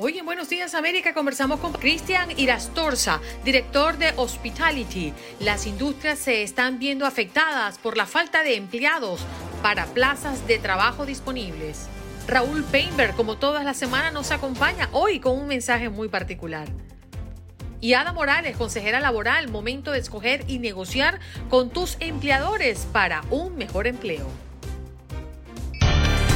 Hoy en Buenos Días América conversamos con Cristian Irastorza, director de Hospitality. Las industrias se están viendo afectadas por la falta de empleados para plazas de trabajo disponibles. Raúl Painberg, como todas las semanas, nos acompaña hoy con un mensaje muy particular. Y Ada Morales, consejera laboral, momento de escoger y negociar con tus empleadores para un mejor empleo.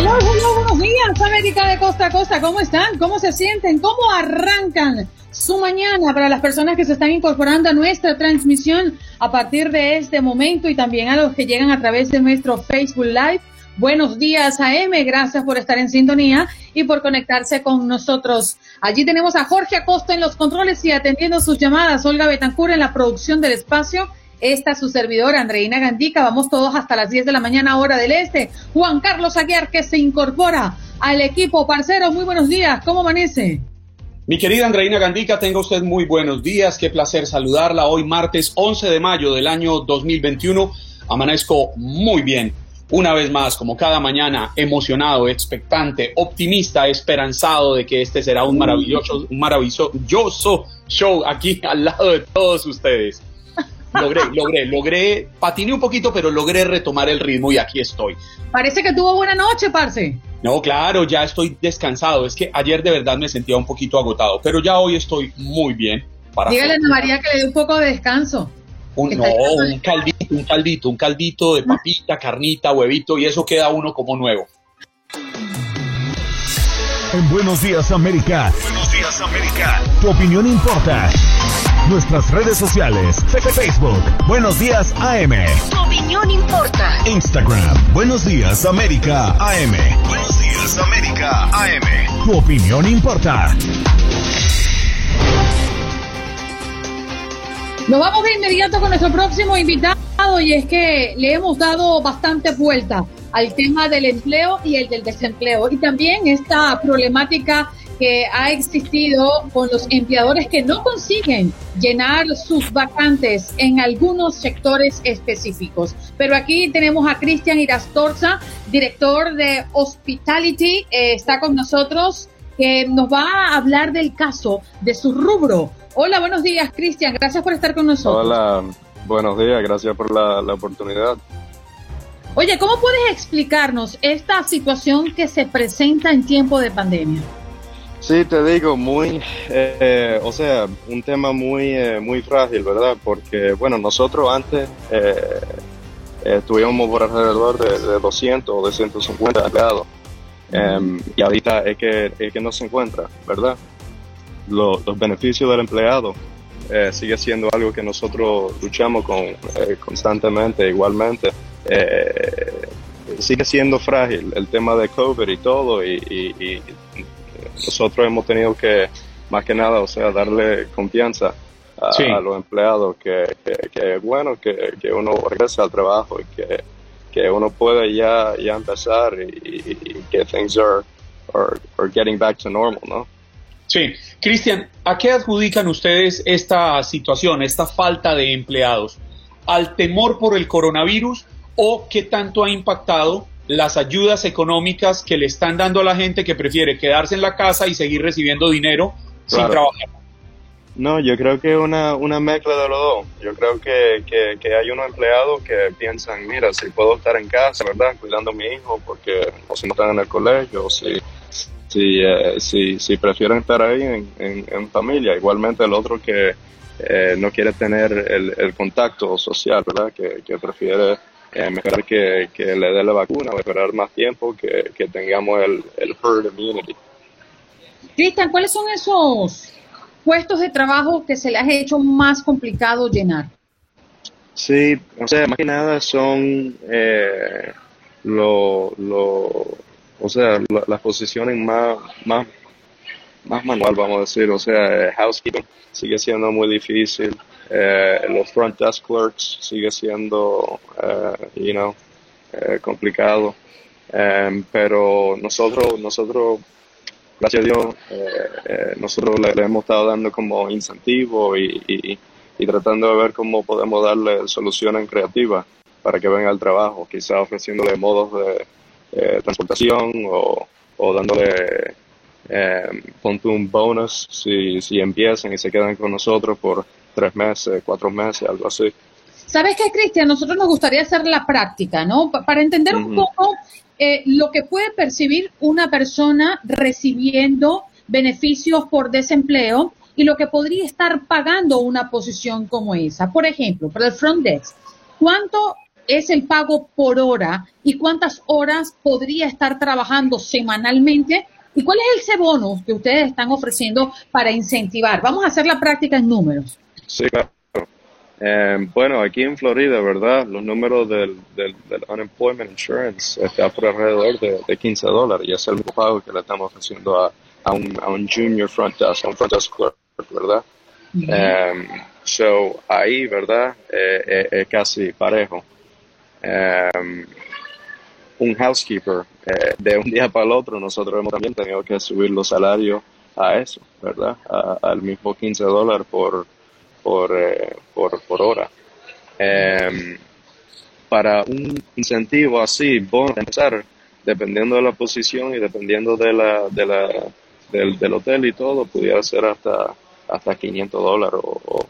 Hello, hello, buenos días, América de costa a costa. ¿Cómo están? ¿Cómo se sienten? ¿Cómo arrancan su mañana para las personas que se están incorporando a nuestra transmisión a partir de este momento y también a los que llegan a través de nuestro Facebook Live? Buenos días, AM. Gracias por estar en sintonía y por conectarse con nosotros. Allí tenemos a Jorge Acosta en los controles y atendiendo sus llamadas. Olga Betancur en la producción del espacio esta su servidora, Andreina Gandica. Vamos todos hasta las 10 de la mañana, hora del este. Juan Carlos Aguiar, que se incorpora al equipo. Parcero, muy buenos días. ¿Cómo amanece? Mi querida Andreina Gandica, tenga usted muy buenos días. Qué placer saludarla hoy, martes 11 de mayo del año 2021. Amanezco muy bien. Una vez más, como cada mañana, emocionado, expectante, optimista, esperanzado de que este será un maravilloso, un maravilloso show aquí al lado de todos ustedes logré, logré, logré, patiné un poquito, pero logré retomar el ritmo y aquí estoy. Parece que tuvo buena noche, parce. No, claro, ya estoy descansado. Es que ayer de verdad me sentía un poquito agotado, pero ya hoy estoy muy bien. Para Dígale a María que le dé un poco de descanso. Un, no, un caldito, un caldito, un caldito de papita, carnita, huevito y eso queda uno como nuevo. En Buenos Días América. Buenos Días América. Tu opinión importa. Nuestras redes sociales. Facebook. Buenos Días AM. Tu opinión importa. Instagram. Buenos Días América AM. Buenos Días América AM. Tu opinión importa. Nos vamos de inmediato con nuestro próximo invitado y es que le hemos dado bastante vuelta al tema del empleo y el del desempleo y también esta problemática que ha existido con los empleadores que no consiguen llenar sus vacantes en algunos sectores específicos. Pero aquí tenemos a Cristian Irastorza, director de Hospitality, eh, está con nosotros, que nos va a hablar del caso de su rubro. Hola, buenos días, Cristian, gracias por estar con nosotros. Hola, buenos días, gracias por la, la oportunidad. Oye, ¿cómo puedes explicarnos esta situación que se presenta en tiempo de pandemia? Sí, te digo, muy, eh, o sea, un tema muy, eh, muy frágil, ¿verdad? Porque, bueno, nosotros antes eh, estuvimos por alrededor de, 200 o 250 empleados. Em, y ahorita es que, es que no se encuentra, ¿verdad? los beneficios del empleado sigue siendo algo que nosotros luchamos con constantemente, igualmente. sigue siendo frágil el tema de COVID y todo, y nosotros hemos tenido que, más que nada, o sea, darle confianza a, los empleados, que, que, bueno que, que, uno regrese al trabajo y que, que uno puede ya, ya empezar y, que things are, are, getting back to normal, ¿no? Sí. Cristian, ¿a qué adjudican ustedes esta situación, esta falta de empleados? ¿Al temor por el coronavirus o qué tanto ha impactado las ayudas económicas que le están dando a la gente que prefiere quedarse en la casa y seguir recibiendo dinero sin trabajar. No, yo creo que una, una mezcla de los dos. Yo creo que, que, que hay unos empleados que piensan, mira, si puedo estar en casa, ¿verdad? Cuidando a mi hijo, porque o si no están en el colegio, o si, si, eh, si, si prefieren estar ahí en, en, en familia. Igualmente el otro que eh, no quiere tener el, el contacto social, ¿verdad? Que, que prefiere eh, mejor que, que le dé la vacuna o esperar más tiempo que, que tengamos el, el herd immunity. Cristian, ¿cuáles son esos puestos de trabajo que se les ha hecho más complicado llenar? Sí, o sea, más que nada son eh, lo, lo, o sea, la- las posiciones más, más, más manual, vamos a decir, o sea, eh, housekeeping sigue siendo muy difícil, eh, los front desk clerks sigue siendo, eh, you know, eh, complicado, Em, pero nosotros, nosotros, gracias a Dios, eh, eh, nosotros le, hemos estado dando como incentivo y, y, y tratando de ver cómo podemos darle soluciones creativas para que vengan al trabajo, quizás ofreciéndole modos de eh, transportación o, o dándole eh, ponte un bonus si, si empiezan y se quedan con nosotros por tres meses, cuatro meses, algo así. ¿Sabes qué, Cristian? Nosotros nos gustaría hacer la práctica, ¿no? Pa- para entender un poco eh, lo que puede percibir una persona recibiendo beneficios por desempleo y lo que podría estar pagando una posición como esa. Por ejemplo, para el front desk, ¿cuánto es el pago por hora y cuántas horas podría estar trabajando semanalmente? ¿Y cuál es ese bono que ustedes están ofreciendo para incentivar? Vamos a hacer la práctica en números. Sí, claro. Eh, bueno, aquí en Florida, ¿verdad? Los números del, del, del Unemployment Insurance está por alrededor de, de 15 dólares y es el pago que le estamos ofreciendo a, a, un, a un junior front desk, a un front desk clerk, ¿verdad? Um, so, ahí, ¿verdad? Eh, eh, es casi parejo. Um, un housekeeper, eh, de un día para el otro, nosotros hemos también tenido que subir los salarios a eso, ¿verdad? A- al mismo 15 dólares por, por, eh, por, por hora. Em, para un incentivo así, bueno, empezar, dependiendo de la posición y dependiendo de la, de la, del, hotel y todo, pudiera ser hasta, hasta 500 dólares o-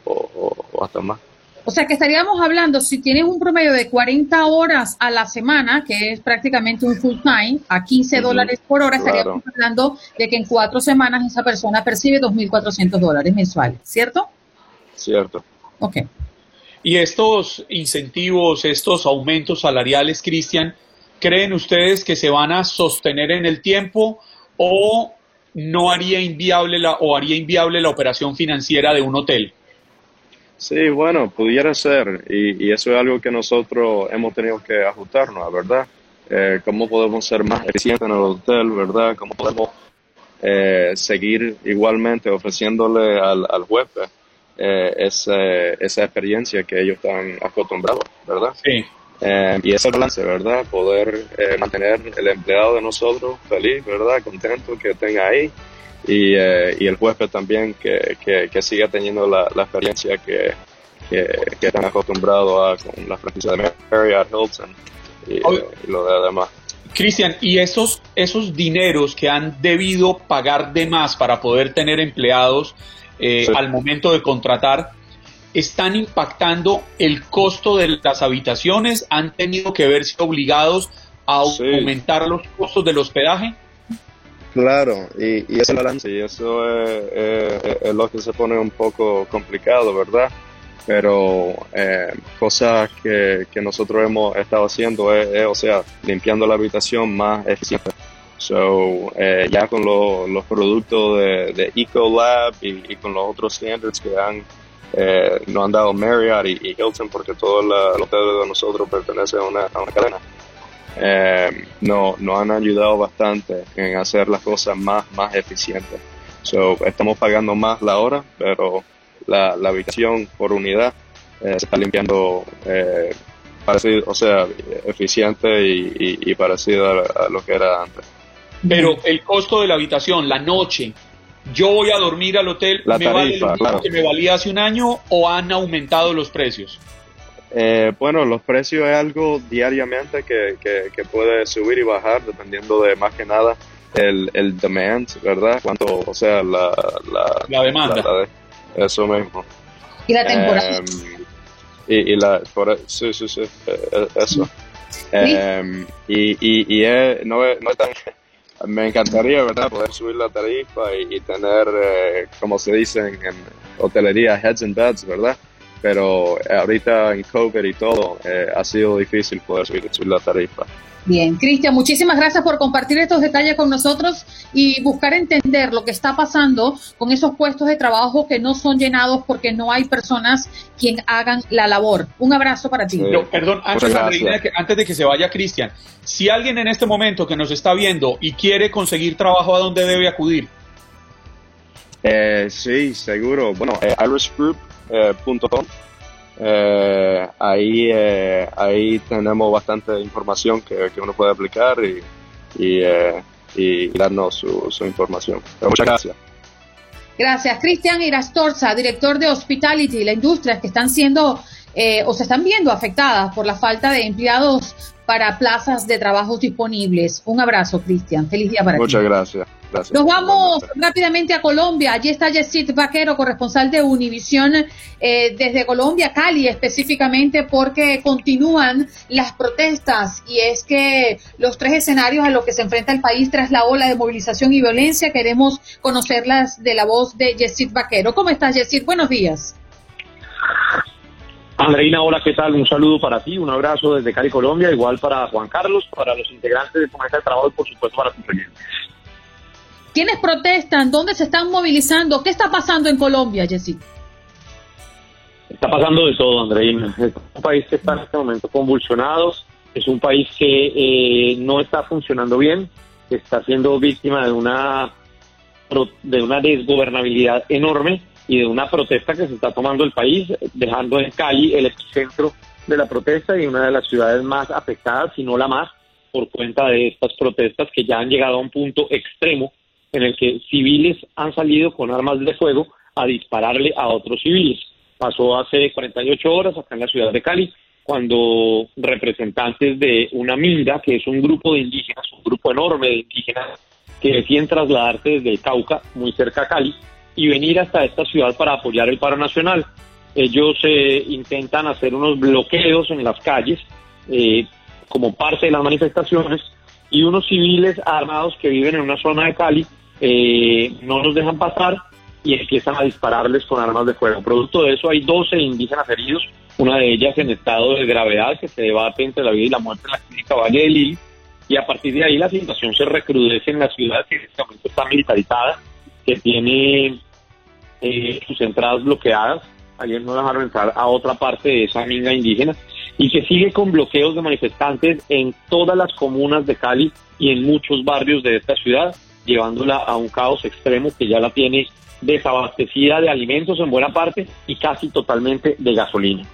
o hasta más. O sea que estaríamos hablando, si tienes un promedio de 40 horas a la semana, que es prácticamente un full time, a 15 Ujú, dólares por hora, claro. estaríamos hablando de que en cuatro semanas esa persona percibe 2.400 dólares mensuales, ¿cierto? ¿Cierto? Ok. Y estos incentivos, estos aumentos salariales, Cristian, ¿creen ustedes que se van a sostener en el tiempo o no haría inviable la, o haría inviable la operación financiera de un hotel? Sí, bueno, pudiera ser, y, y eso es algo que nosotros hemos tenido que ajustarnos, ¿verdad? Eh, ¿Cómo podemos ser más eficientes en el hotel, ¿verdad? ¿Cómo podemos eh, seguir igualmente ofreciéndole al, al huésped eh, ese- esa experiencia que ellos están acostumbrados, ¿verdad? Sí. Eh, y ese balance, ¿verdad? Poder eh, mantener el empleado de nosotros feliz, ¿verdad? Contento, que tenga ahí. Y, eh, y el huésped también que, que, que siga teniendo la, la experiencia que, que, están acostumbrados a con la franquicia de Marriott, Hilton y, lo de además. Cristian, ¿y esos, esos dineros que han debido pagar de más para poder tener empleados eh, Sí. al momento de contratar, están impactando el costo de las habitaciones? ¿Han tenido que verse obligados a Sí. aumentar los costos del hospedaje? Claro, y, y ese balance, y eso es, es- es lo que se pone un poco complicado, ¿verdad? Pero eh, cosas que, que nosotros hemos estado haciendo es, es, o sea, limpiando la habitación más eficiente. So, eh, ya con lo- los productos de, de Ecolab y, y con los otros standards que han, eh, nos han dado Marriott y, y Hilton, porque todo la- el hotel de nosotros pertenece a una, a una cadena eh, no, nos han ayudado bastante en hacer las cosas más, más eficientes. So, estamos pagando más la hora, pero la, la habitación por unidad eh, se está limpiando eh, parecido, o sea, eficiente y, y, y parecido a, a lo que era antes. Pero el costo de la habitación, la noche, yo voy a dormir al hotel, La ¿me vale lo claro. que me valía hace un año o han aumentado los precios? Eh, bueno, los precios es algo diariamente que, que, que, puede subir y bajar dependiendo de más que nada el, el demand, ¿verdad? Cuánto, o sea, la, la, la demanda. eso mismo. Y la temporada. Em, y, y, la, por, sí, sí, sí, eh, eso. Um, y y, y es, no, es, no es tan, me encantaría, ¿verdad?, poder subir la tarifa y, y tener, eh, como se dice en, en, hotelería, heads and beds, ¿verdad? Pero ahorita en COVID y todo, eh, ha sido difícil poder subir, subir la tarifa. Bien, Cristian, muchísimas gracias por compartir estos detalles con nosotros y buscar entender lo que está pasando con esos puestos de trabajo que no son llenados porque no hay personas quien hagan la labor. Un abrazo para ti. No, perdón, antes, Andreina, que, antes de que se vaya Cristian, si alguien en este momento que nos está viendo y quiere conseguir trabajo, ¿a dónde debe acudir? Eh, sí, seguro. Bueno, eh, irishgroup.com. Eh, ahí, eh, ahí tenemos bastante información que, que uno puede aplicar y, y, eh, y darnos su, su información. Pero muchas gracias. Gracias. Cristian Irastorza, director de Hospitality, la industria que están siendo eh, o se están viendo afectadas por la falta de empleados para plazas de trabajo disponibles. Un abrazo, Cristian. Feliz día para Muchas ti. Muchas gracias. Gracias. Nos vamos rápidamente a Colombia. Allí está Yesid Vaquero, corresponsal de Univisión eh, desde Colombia, Cali específicamente, porque continúan las protestas y es que los tres escenarios a los que se enfrenta el país tras la ola de movilización y violencia, queremos conocerlas de la voz de Yesid Vaquero. ¿Cómo estás, Yesid? Buenos días. Andreina, hola, ¿qué tal? Un saludo para ti, un abrazo desde Cali, Colombia, igual para Juan Carlos, para los integrantes de Cometa de Trabajo y por supuesto para tus oyentes. ¿Quiénes protestan? ¿Dónde se están movilizando? ¿Qué está pasando en Colombia, Jessy? Está pasando de todo, Andreina. Es un país que está en este momento convulsionado, es un país que eh, no está funcionando bien, está siendo víctima de una, de una desgobernabilidad enorme y de una protesta que se está tomando el país, dejando en Cali el epicentro de la protesta y una de las ciudades más afectadas, si no la más, por cuenta de estas protestas que ya han llegado a un punto extremo en el que civiles han salido con armas de fuego a dispararle a otros civiles. Pasó hace 48 horas acá en la ciudad de Cali, cuando representantes de una minga, que es un grupo de indígenas, un grupo enorme de indígenas, que deciden trasladarse desde Cauca, muy cerca a Cali, y venir hasta esta ciudad para apoyar el paro nacional. Ellos eh, intentan hacer unos bloqueos en las calles eh, como parte de las manifestaciones y unos civiles armados que viven en una zona de Cali eh, no los dejan pasar y empiezan a dispararles con armas de fuego. Producto de eso hay 12 indígenas heridos, una de ellas en estado de gravedad que se debate entre la vida y la muerte en la clínica Valle de Lili y a partir de ahí la situación se recrudece en la ciudad que en este momento está militarizada, que tiene eh, sus entradas bloqueadas, ayer no dejaron entrar a otra parte de esa minga indígena. Y que sigue con bloqueos de manifestantes en todas las comunas de Cali y en muchos barrios de esta ciudad llevándola a un caos extremo que ya la tiene desabastecida de alimentos en buena parte y casi totalmente de gasolina.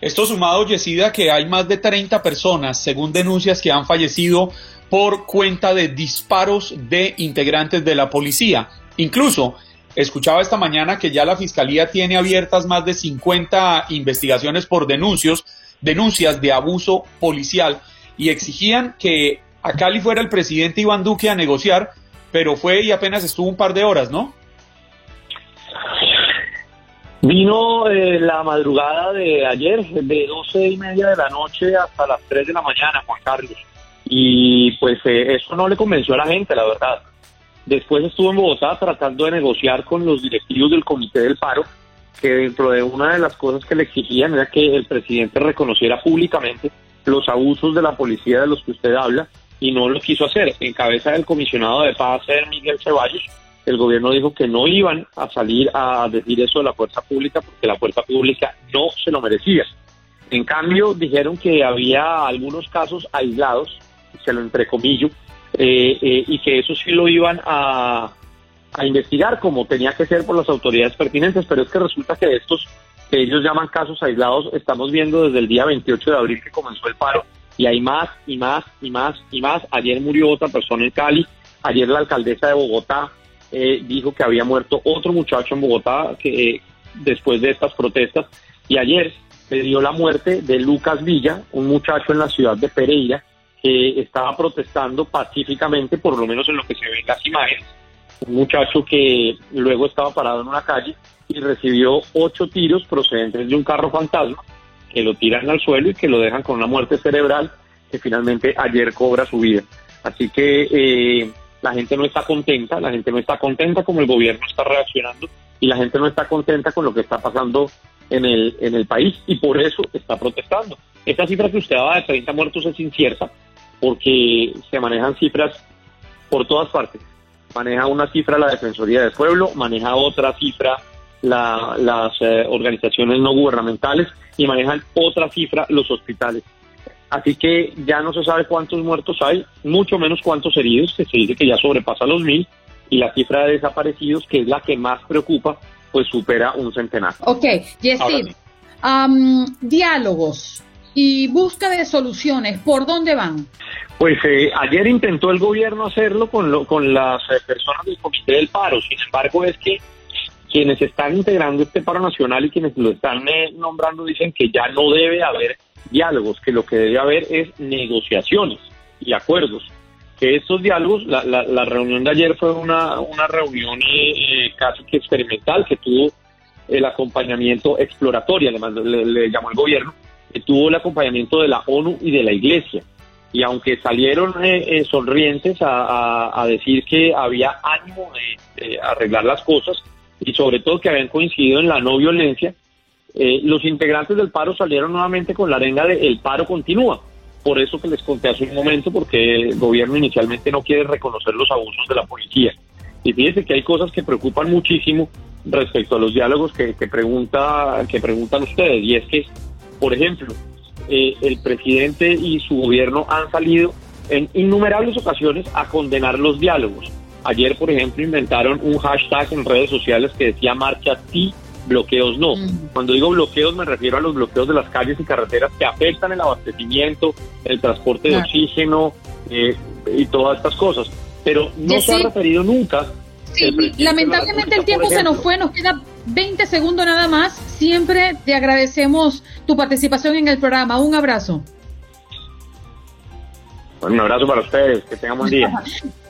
Esto sumado, Yesida, que hay más de 30 personas, según denuncias, que han fallecido por cuenta de disparos de integrantes de la policía. Incluso, escuchaba esta mañana que ya la Fiscalía tiene abiertas más de 50 investigaciones por denuncios, denuncias de abuso policial y exigían que a Cali fuera el presidente Iván Duque a negociar, pero fue y apenas estuvo un par de horas, ¿no? Vino eh, la madrugada de ayer, de 12 y media de la noche hasta las 3 de la mañana, Juan Carlos. Y pues eh, eso no le convenció a la gente, la verdad. Después estuvo en Bogotá tratando de negociar con los directivos del Comité del Paro, que dentro de una de las cosas que le exigían era que el presidente reconociera públicamente los abusos de la policía de los que usted habla y no lo quiso hacer. En cabeza del comisionado de paz, Miguel Ceballos, el gobierno dijo que no iban a salir a decir eso de la fuerza pública porque la fuerza pública no se lo merecía. En cambio, dijeron que había algunos casos aislados, se lo entrecomillo, eh, eh, y que eso sí lo iban a, a investigar como tenía que ser por las autoridades pertinentes, pero es que resulta que estos que ellos llaman casos aislados, estamos viendo desde el día 28 de abril que comenzó el paro, y hay más y más y más y más. Ayer murió otra persona en Cali, ayer la alcaldesa de Bogotá eh, dijo que había muerto otro muchacho en Bogotá que eh, después de estas protestas. Y ayer le dio la muerte de Lucas Villa, un muchacho en la ciudad de Pereira que estaba protestando pacíficamente, por lo menos en lo que se ve en las imágenes, un muchacho que luego estaba parado en una calle y recibió ocho tiros procedentes de un carro fantasma que lo tiran al suelo y que lo dejan con una muerte cerebral que finalmente ayer cobra su vida. Así que eh, la gente no está contenta, la gente no está contenta como el gobierno está reaccionando y la gente no está contenta con lo que está pasando en el, en el país y por eso está protestando. Esta cifra que usted daba de 30 muertos es incierta porque se manejan cifras por todas partes. Maneja una cifra la Defensoría del Pueblo, maneja otra cifra las eh, organizaciones no gubernamentales y manejan otra cifra los hospitales. Así que ya no se sabe cuántos muertos hay, mucho menos cuántos heridos, que se dice que ya sobrepasa los mil, y la cifra de desaparecidos, que es la que más preocupa, pues supera un centenar. Ok, Yesid, diálogos y búsqueda de soluciones, ¿por dónde van? Pues eh, ayer intentó el gobierno hacerlo con, lo, con las eh, personas del Comité del Paro, sin embargo es que quienes están integrando este paro nacional y quienes lo están eh, nombrando dicen que ya no debe haber diálogos, que lo que debe haber es negociaciones y acuerdos. Que estos diálogos, la, la, reunión de ayer fue una, una reunión eh, casi que experimental que tuvo el acompañamiento exploratorio, le, le, llamó el gobierno, que tuvo el acompañamiento de la ONU y de la Iglesia. Y aunque salieron eh, eh, sonrientes a, a, decir que había ánimo de arreglar las cosas y sobre todo que habían coincidido en la no violencia, eh, los integrantes del paro salieron nuevamente con la arenga de el paro continúa. Por eso que les conté hace un momento, porque el gobierno inicialmente no quiere reconocer los abusos de la policía. Y fíjense que hay cosas que preocupan muchísimo respecto a los diálogos que, pregunta, que preguntan ustedes. Y es que, por ejemplo, eh, el presidente y su gobierno han salido en innumerables ocasiones a condenar los diálogos. Ayer, por ejemplo, inventaron un hashtag en redes sociales que decía marcha sí bloqueos no. Cuando digo bloqueos me refiero a los bloqueos de las calles y carreteras que afectan el abastecimiento, el transporte de oxígeno eh, y todas estas cosas. Pero no se ha referido nunca. Sí, lamentablemente el tiempo se nos fue, nos queda 20 segundos nada más. Siempre te agradecemos tu participación en el programa. Un abrazo. Un abrazo para ustedes, que tengan buen día.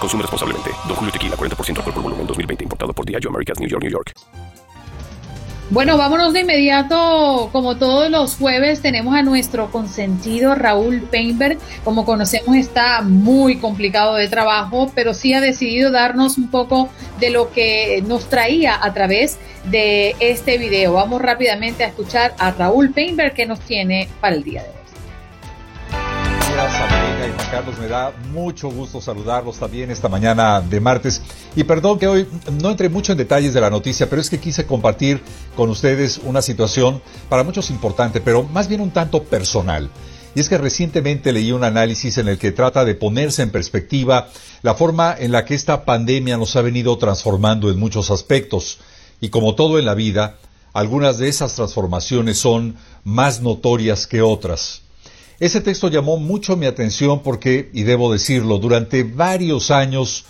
Consume responsablemente. Don Julio Tequila, 40% alcohol por volumen, 2020. Importado por Diageo Americas, New York, New York. Bueno, vámonos de inmediato. Como todos los jueves, tenemos a nuestro consentido Raúl Peinberg. Como conocemos, está muy complicado de trabajo, pero sí ha decidido darnos un poco de lo que nos traía a través de este video. Vamos rápidamente a escuchar a Raúl Peinberg que nos tiene para el día de hoy. América y Juan Carlos, me da mucho gusto saludarlos también esta mañana de martes. Y perdón que hoy no entré mucho en detalles de la noticia, pero es que quise compartir con ustedes una situación para muchos importante, pero más bien un tanto personal. Y es que recientemente leí un análisis en el que trata de ponerse en perspectiva la forma en la que esta pandemia nos ha venido transformando en muchos aspectos. Y como todo en la vida, algunas de esas transformaciones son más notorias que otras. Ese texto llamó mucho mi atención porque, y debo decirlo, durante varios años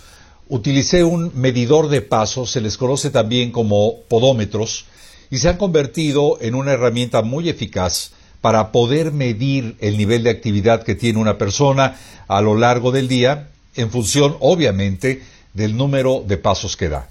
utilicé un medidor de pasos, se les conoce también como podómetros, y se han convertido en una herramienta muy eficaz para poder medir el nivel de actividad que tiene una persona a lo largo del día, en función, obviamente, del número de pasos que da.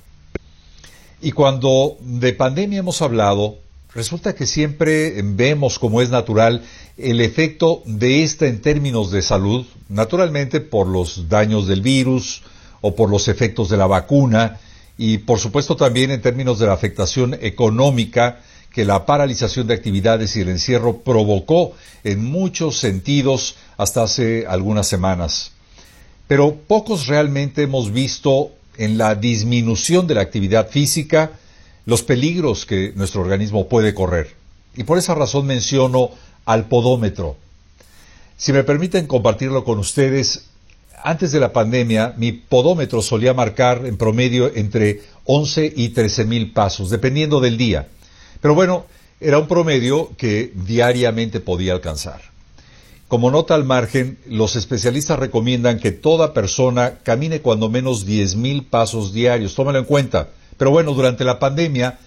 Y cuando de pandemia hemos hablado, resulta que siempre vemos, como es natural, el efecto de esta en términos de salud, naturalmente por los daños del virus o por los efectos de la vacuna y por supuesto también en términos de la afectación económica que la paralización de actividades y el encierro provocó en muchos sentidos hasta hace algunas semanas. Pero pocos realmente hemos visto en la disminución de la actividad física los peligros que nuestro organismo puede correr. Y por esa razón menciono al podómetro. Si me permiten compartirlo con ustedes, antes de la pandemia mi podómetro solía marcar en promedio entre 11 y 13 mil pasos, dependiendo del día. Pero bueno, era un promedio que diariamente podía alcanzar. Como nota al margen, los especialistas recomiendan que toda persona camine cuando menos 10 mil pasos diarios. Tómalo en cuenta. Pero bueno, durante la pandemia,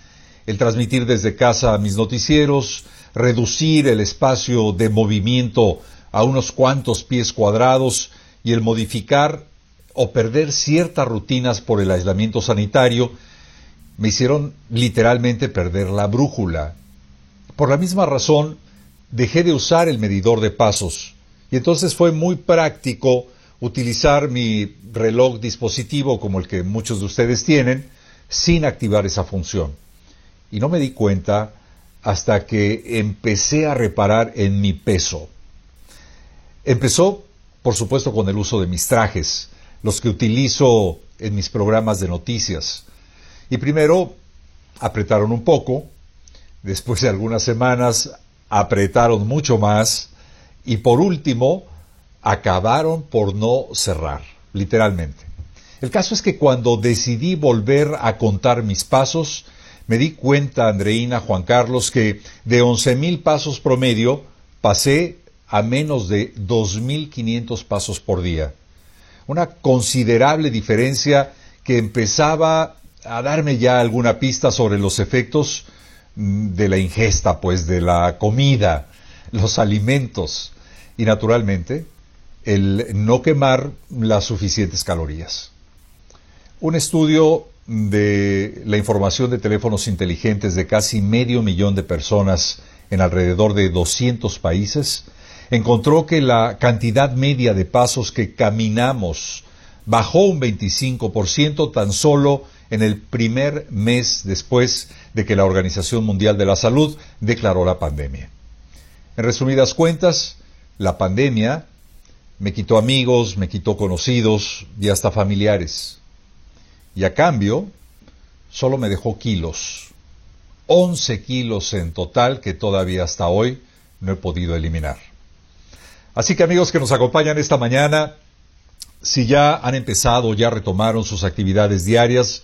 el transmitir desde casa mis noticieros, reducir el espacio de movimiento a unos cuantos pies cuadrados y el modificar o perder ciertas rutinas por el aislamiento sanitario me hicieron literalmente perder la brújula. Por la misma razón, dejé de usar el medidor de pasos y entonces fue muy práctico utilizar mi reloj dispositivo como el que muchos de ustedes tienen sin activar esa función. Y no me di cuenta hasta que empecé a reparar en mi peso. Empezó, por supuesto, con el uso de mis trajes, los que utilizo en mis programas de noticias. Y primero apretaron un poco, después de algunas semanas apretaron mucho más y por último acabaron por no cerrar, literalmente. El caso es que cuando decidí volver a contar mis pasos, me di cuenta, Andreina, Juan Carlos, que de 11.000 pasos promedio pasé a menos de 2.500 pasos por día. Una considerable diferencia que empezaba a darme ya alguna pista sobre los efectos mm, de la ingesta, pues de la comida, los alimentos y naturalmente el no quemar las suficientes calorías. Un estudio de la información de teléfonos inteligentes de casi medio millón de personas en alrededor de 200 países encontró que la cantidad media de pasos que caminamos bajó un 25% tan solo en el primer mes después de que la Organización Mundial de la Salud declaró la pandemia. En resumidas cuentas, la pandemia me quitó amigos, me quitó conocidos y hasta familiares y a cambio solo me dejó kilos, 11 kilos en total que todavía hasta hoy no he podido eliminar. Así que amigos que nos acompañan esta mañana, si ya han empezado, ya retomaron sus actividades diarias,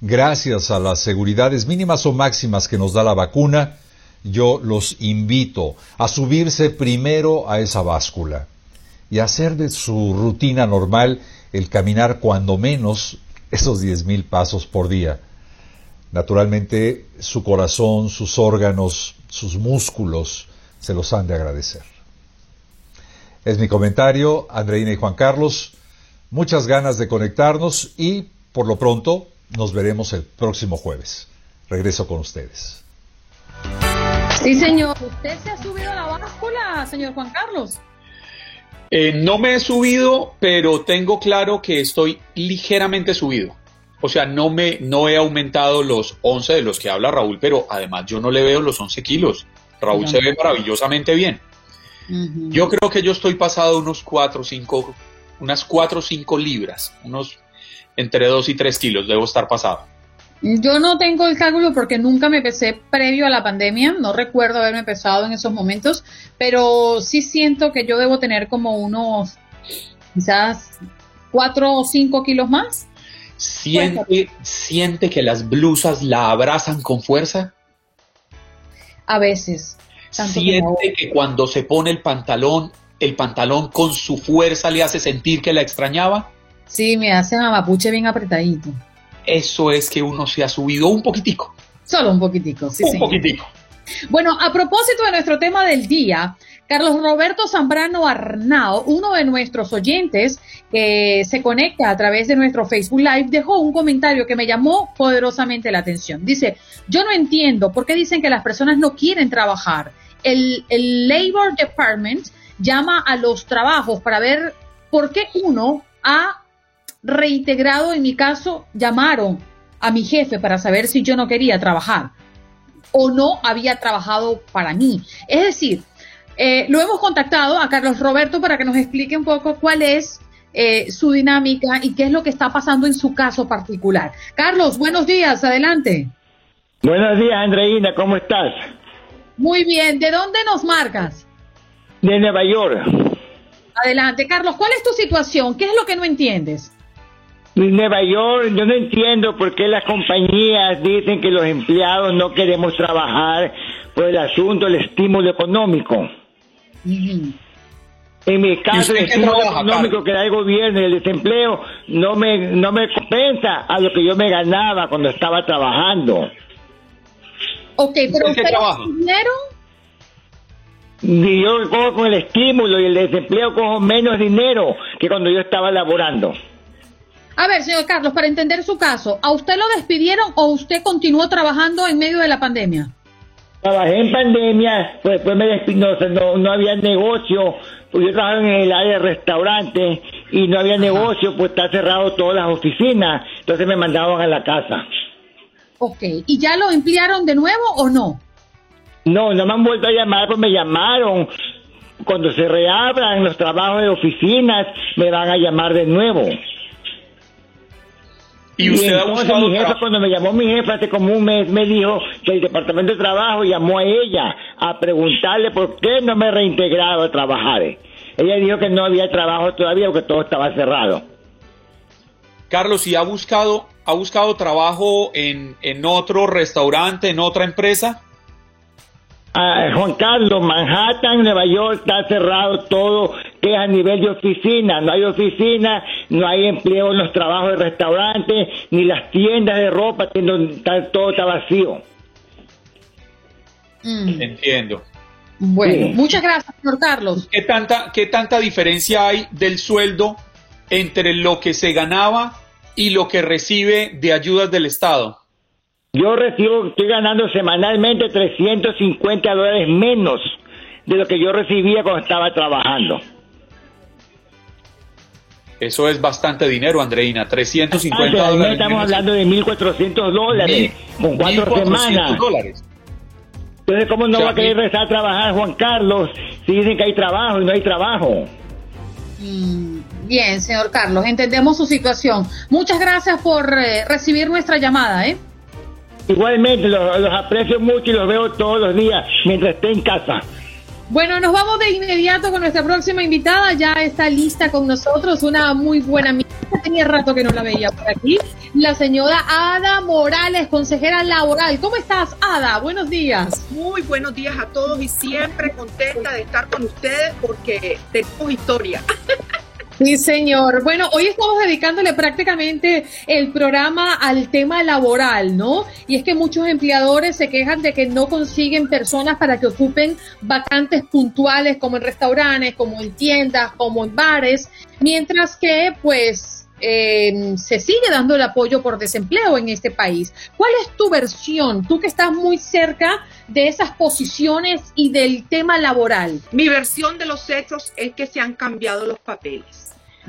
gracias a las seguridades mínimas o máximas que nos da la vacuna, yo los invito a subirse primero a esa báscula y hacer de su rutina normal el caminar cuando menos esos diez mil pasos por día. Naturalmente, su corazón, sus órganos, sus músculos se los han de agradecer. Es mi comentario, Andreina y Juan Carlos. Muchas ganas de conectarnos y, por lo pronto, nos veremos el próximo jueves. Regreso con ustedes. Sí, señor. ¿Usted se ha subido a la báscula, señor Juan Carlos? Eh, no me he subido, pero tengo claro que estoy ligeramente subido. O sea, no, me, no he aumentado los 11 de los que habla Raúl, pero además yo no le veo los 11 kilos. Raúl se ve maravillosamente bien. Yo creo que yo estoy pasado unos 4 o 5, unas 4 o 5 libras, unos entre 2 y 3 kilos debo estar pasado. Yo no tengo el cálculo porque nunca me pesé previo a la pandemia, no recuerdo haberme pesado en esos momentos, pero sí siento que yo debo tener como unos quizás 4 o 5 kilos más. ¿Siente, ¿Siente que las blusas la abrazan con fuerza? A veces. ¿Siente que cuando se pone el pantalón, el pantalón con su fuerza le hace sentir que la extrañaba? Sí, me hace a mapuche bien apretadito eso es que uno se ha subido un poquitico. Solo un poquitico, sí. Un poquitico. Bueno, a propósito de nuestro tema del día, Carlos Roberto Zambrano Arnao, uno de nuestros oyentes que se conecta a través de nuestro Facebook Live, dejó un comentario que me llamó poderosamente la atención. Dice, yo no entiendo por qué dicen que las personas no quieren trabajar. El, el Labor Department llama a los trabajos para ver por qué uno ha reintegrado, en mi caso, llamaron a mi jefe para saber si yo no quería trabajar o no había trabajado para mí. Es decir, eh, lo hemos contactado a Carlos Roberto para que nos explique un poco cuál es eh, su dinámica y qué es lo que está pasando en su caso particular. Carlos, buenos días, adelante. Buenos días, Andreina, ¿cómo estás? Muy bien, ¿de dónde nos marcas? De Nueva York. Adelante, Carlos, ¿cuál es tu situación? ¿Qué es lo que no entiendes? En Nueva York, yo no entiendo por qué las compañías dicen que los empleados no queremos trabajar por el asunto del estímulo económico. En mi caso, el estímulo económico que da el gobierno y el desempleo no me, no me compensa a lo que yo me ganaba cuando estaba trabajando. Ok, pero ¿Usted qué ¿ustedes? Y yo cojo con el estímulo y el desempleo cojo menos dinero que cuando yo estaba laborando. A ver, señor Carlos, para entender su caso, ¿a usted lo despidieron o usted continuó trabajando en medio de la pandemia? Trabajé en pandemia, pues después me despidió, no, no, no había negocio, pues yo trabajaba en el área de restaurante y no había negocio, pues está cerrado todas las oficinas, entonces me mandaban a la casa. Ok, ¿y ya lo emplearon de nuevo o no? No, no me han vuelto a llamar, pues me llamaron. Cuando se reabran los trabajos de oficinas, me van a llamar de nuevo. ¿Y usted ha entonces buscado mi jefa, cuando me llamó mi jefa hace como un mes, me dijo que el departamento de trabajo llamó a ella a preguntarle por qué no me reintegraba a trabajar. Ella dijo que no había trabajo todavía porque todo estaba cerrado. Carlos, ¿y ha buscado, ha buscado trabajo en, en otro restaurante, en otra empresa? Ah, Juan Carlos, Manhattan, Nueva York está cerrado todo, que es a nivel de oficina. No hay oficina, no hay empleo en los trabajos de restaurantes, ni las tiendas de ropa, todo está vacío. Entiendo. Bueno, Sí. muchas gracias, señor Carlos. ¿Qué tanta, ¿Qué tanta diferencia hay del sueldo entre lo que se ganaba y lo que recibe de ayudas del Estado? Yo recibo, estoy ganando semanalmente 350 dólares menos de lo que yo recibía cuando estaba trabajando. Eso es bastante dinero, Andreina. 350 Antes, al mes dólares. estamos hablando de 1.400 dólares con cuatro 1.400 semanas. dólares. Entonces, ¿cómo no O sea, va a querer regresar a trabajar Juan Carlos si dicen que hay trabajo y no hay trabajo? Mm, Bien, señor Carlos, entendemos su situación. Muchas gracias por eh, recibir nuestra llamada, ¿eh? Igualmente, los, los aprecio mucho y los veo todos los días mientras esté en casa. Bueno, nos vamos de inmediato con nuestra próxima invitada. Ya está lista con nosotros, una muy buena amiga. Tenía rato que no la veía por aquí. La señora Ada Morales, consejera laboral. ¿Cómo estás, Ada? Buenos días. Muy buenos días a todos y siempre contenta de estar con ustedes porque tenemos historia. Sí, señor. Bueno, hoy estamos dedicándole prácticamente el programa al tema laboral, ¿no? Y es que muchos empleadores se quejan de que no consiguen personas para que ocupen vacantes puntuales como en restaurantes, como en tiendas, como en bares, mientras que pues eh, se sigue dando el apoyo por desempleo en este país. ¿Cuál es tu versión? Tú que estás muy cerca de esas posiciones y del tema laboral. Mi versión de los hechos es que se han cambiado los papeles.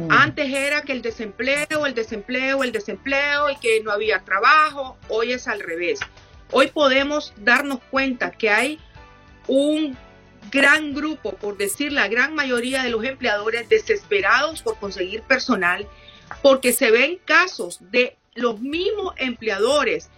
Antes era que el desempleo, el desempleo, el desempleo y que no había trabajo. Hoy es al revés. Hoy podemos darnos cuenta que hay un gran grupo, por decir la gran mayoría de los empleadores desesperados por conseguir personal, porque se ven casos de los mismos empleadores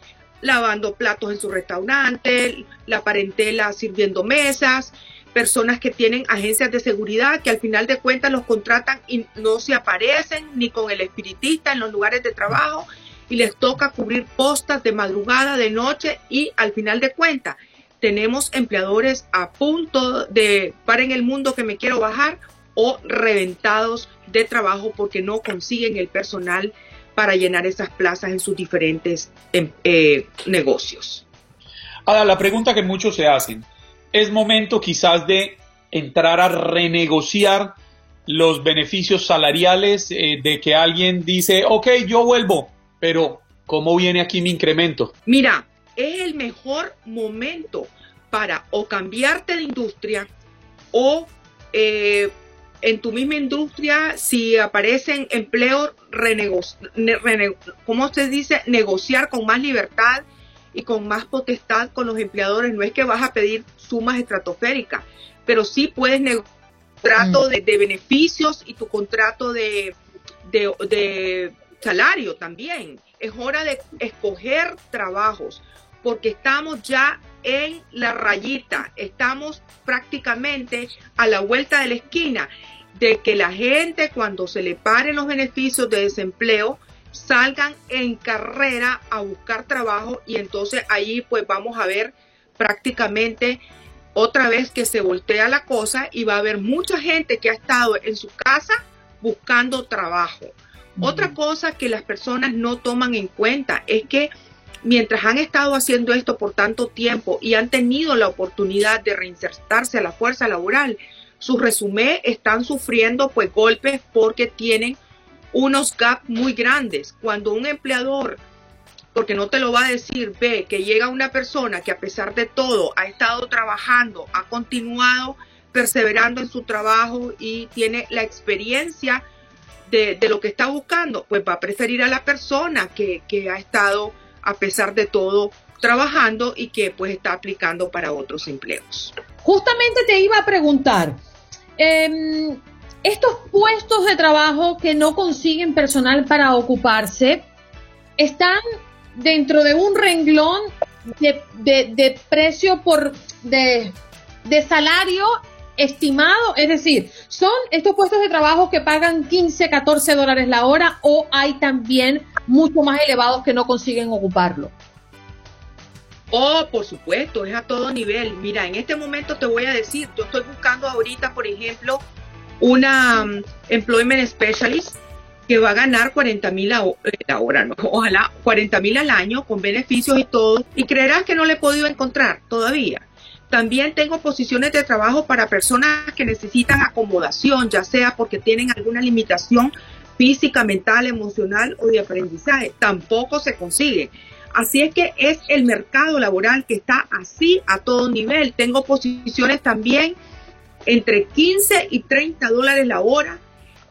lavando platos en su restaurante, la parentela sirviendo mesas, personas que tienen agencias de seguridad que al final de cuentas los contratan y no se aparecen ni con el espiritista en los lugares de trabajo y les toca cubrir postas de madrugada, de noche y al final de cuentas tenemos empleadores a punto de para en el mundo que me quiero bajar o reventados de trabajo porque no consiguen el personal para llenar esas plazas en sus diferentes em, eh, negocios. Ada, la pregunta que muchos se hacen, ¿es momento quizás de entrar a renegociar los beneficios salariales eh, de que alguien dice, ok, yo vuelvo, pero ¿cómo viene aquí mi incremento? Mira, es el mejor momento para o cambiarte de industria o eh, en tu misma industria, si aparecen empleos, renego- ne- rene- ¿cómo se dice? Negociar con más libertad y con más potestad con los empleadores. No es que vas a pedir sumas estratosféricas, pero sí puedes negociar contrato de, de beneficios y tu contrato de, de, de salario también. Es hora de escoger trabajos porque estamos ya en la rayita, estamos prácticamente a la vuelta de la esquina de que la gente cuando se le paren los beneficios de desempleo salgan en carrera a buscar trabajo y entonces ahí pues vamos a ver prácticamente otra vez que se voltea la cosa y va a haber mucha gente que ha estado en su casa buscando trabajo. Otra cosa que las personas no toman en cuenta es que mientras han estado haciendo esto por tanto tiempo y han tenido la oportunidad de reinsertarse a la fuerza laboral, sus resumen están sufriendo pues golpes porque tienen unos gaps muy grandes. Cuando un empleador, porque no te lo va a decir, ve que llega una persona que a pesar de todo ha estado trabajando, ha continuado perseverando en su trabajo y tiene la experiencia de, lo que está buscando, pues va a preferir a la persona que, que ha estado a pesar de todo trabajando y que pues está aplicando para otros empleos. Justamente te iba a preguntar, eh, estos puestos de trabajo que no consiguen personal para ocuparse están dentro de un renglón de, precio por de, de salario estimado, es decir, son estos puestos de trabajo que pagan 15, 14 dólares la hora o hay también mucho más elevados que no consiguen ocuparlo. Oh, por supuesto, es a todo nivel. Mira, en este momento te voy a decir, yo estoy buscando ahorita, por ejemplo, una um, employment specialist que va a ganar 40 mil a la hora, ¿no? ojalá 40 mil al año con beneficios y todo, y creerás que no le he podido encontrar todavía. También tengo posiciones de trabajo para personas que necesitan acomodación, ya sea porque tienen alguna limitación física, mental, emocional o de aprendizaje. Tampoco se consigue. Así es que es el mercado laboral que está así a todo nivel. Tengo posiciones también entre 15 y 30 dólares la hora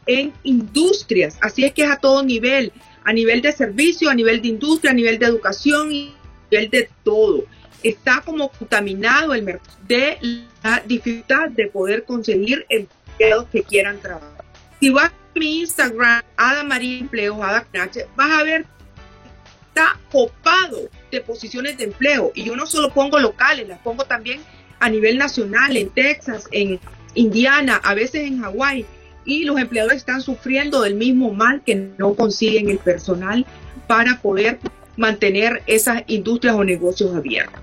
en industrias. Así es que es a todo nivel, a nivel de servicio, a nivel de industria, a nivel de educación y a nivel de todo. Está como contaminado el mercado de la dificultad de poder conseguir empleados que quieran trabajar. Si vas a mi Instagram, Ada María Empleos, Ada vas a ver está copado de posiciones de empleo y yo no solo pongo locales, las pongo también a nivel nacional, en Texas, en Indiana, a veces en Hawái, y los empleadores están sufriendo del mismo mal que no consiguen el personal para poder mantener esas industrias o negocios abiertos.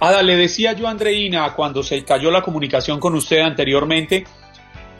Ada, le decía yo a Andreina cuando se cayó la comunicación con usted anteriormente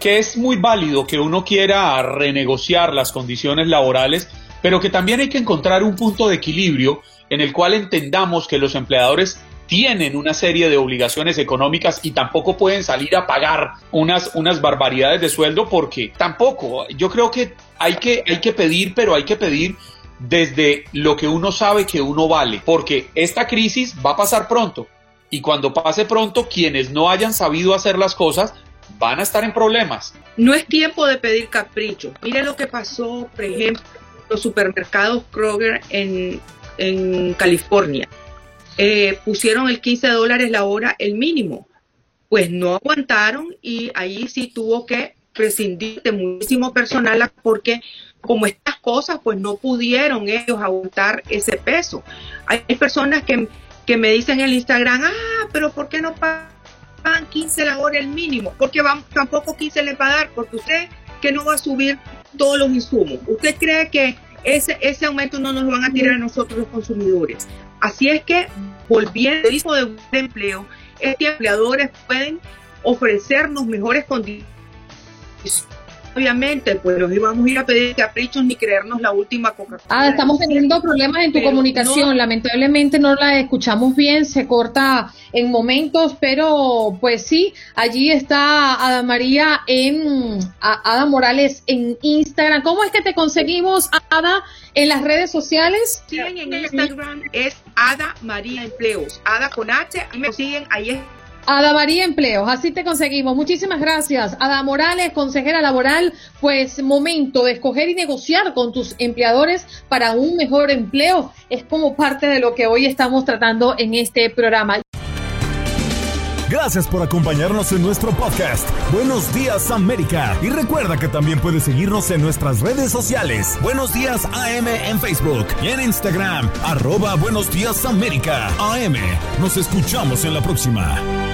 que es muy válido que uno quiera renegociar las condiciones laborales, pero que también hay que encontrar un punto de equilibrio en el cual entendamos que los empleadores tienen una serie de obligaciones económicas y tampoco pueden salir a pagar unas, unas barbaridades de sueldo porque tampoco, yo creo que hay, que hay que pedir, pero hay que pedir desde lo que uno sabe que uno vale, porque esta crisis va a pasar pronto y cuando pase pronto quienes no hayan sabido hacer las cosas van a estar en problemas. No es tiempo de pedir caprichos. Mire lo que pasó, por ejemplo, los supermercados Kroger en, en California eh, pusieron el 15 dólares la hora el mínimo. Pues no aguantaron y ahí sí tuvo que prescindir de muchísimo personal porque como estas cosas pues no pudieron ellos aguantar ese peso. Hay personas que, que me dicen en Instagram, ah, pero ¿por qué no pagan 15 la hora el mínimo? Porque vamos, tampoco 15 le pagar, porque usted que no va a subir todos los insumos. ¿Usted cree que ese, ese aumento no nos lo van a tirar a nosotros los consumidores? Así es que, volviendo al tipo de empleo, estos empleadores pueden ofrecernos mejores condiciones. Obviamente, pues nos íbamos a ir a pedir caprichos ni creernos la última coca Ah, estamos teniendo problemas en tu comunicación. Lamentablemente no la escuchamos bien, se corta en momentos, pero pues sí, allí está Ada María en Ada Morales en Instagram. ¿Cómo es que te conseguimos, Ada? en las redes sociales. Siguen en Instagram es Ada María Empleos. Ada con H, y me siguen ahí Ada María Empleos, así te conseguimos. Muchísimas gracias. Ada Morales, consejera laboral, pues momento de escoger y negociar con tus empleadores para un mejor empleo. Es como parte de lo que hoy estamos tratando en este programa. Gracias por acompañarnos en nuestro podcast. Buenos días América. Y recuerda que también puedes seguirnos en nuestras redes sociales. Buenos días AM en Facebook y en Instagram. Arroba Buenos días América. AM. Nos escuchamos en la próxima.